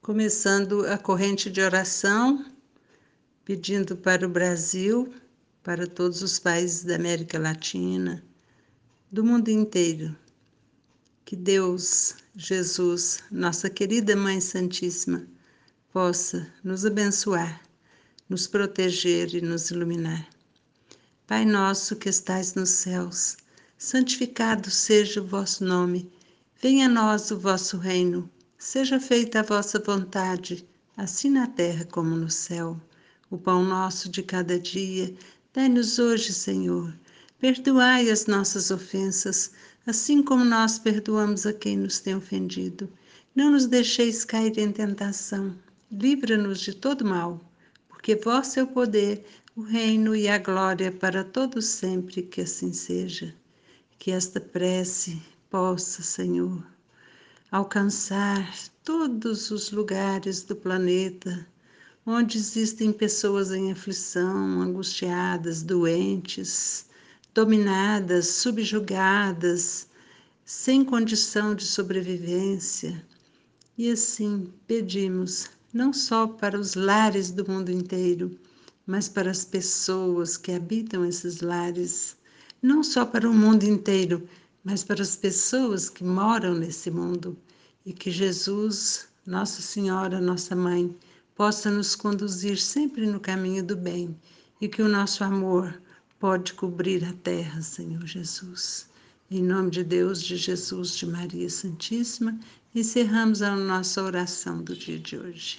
começando a corrente de oração, pedindo para o Brasil, para todos os países da América Latina, do mundo inteiro, que Deus, Jesus, nossa querida Mãe Santíssima, possa nos abençoar, nos proteger e nos iluminar. Pai nosso que estais nos céus, santificado seja o vosso nome. Venha a nós o vosso reino. Seja feita a vossa vontade, assim na terra como no céu. O pão nosso de cada dia, dai-nos hoje, Senhor. Perdoai as nossas ofensas, assim como nós perdoamos a quem nos tem ofendido. Não nos deixeis cair em tentação. Livra-nos de todo mal, porque vosso é o poder, o reino e a glória para todos sempre, que assim seja. Que esta prece possa, Senhor, alcançar todos os lugares do planeta onde existem pessoas em aflição, angustiadas, doentes, dominadas, subjugadas, sem condição de sobrevivência. E assim pedimos, não só para os lares do mundo inteiro, mas para as pessoas que habitam esses lares, não só para o mundo inteiro, mas para as pessoas que moram nesse mundo, e que Jesus, Nossa Senhora, nossa Mãe, possa nos conduzir sempre no caminho do bem e que o nosso amor pode cobrir a terra, Senhor Jesus. Em nome de Deus, de Jesus, de Maria Santíssima, encerramos a nossa oração do dia de hoje.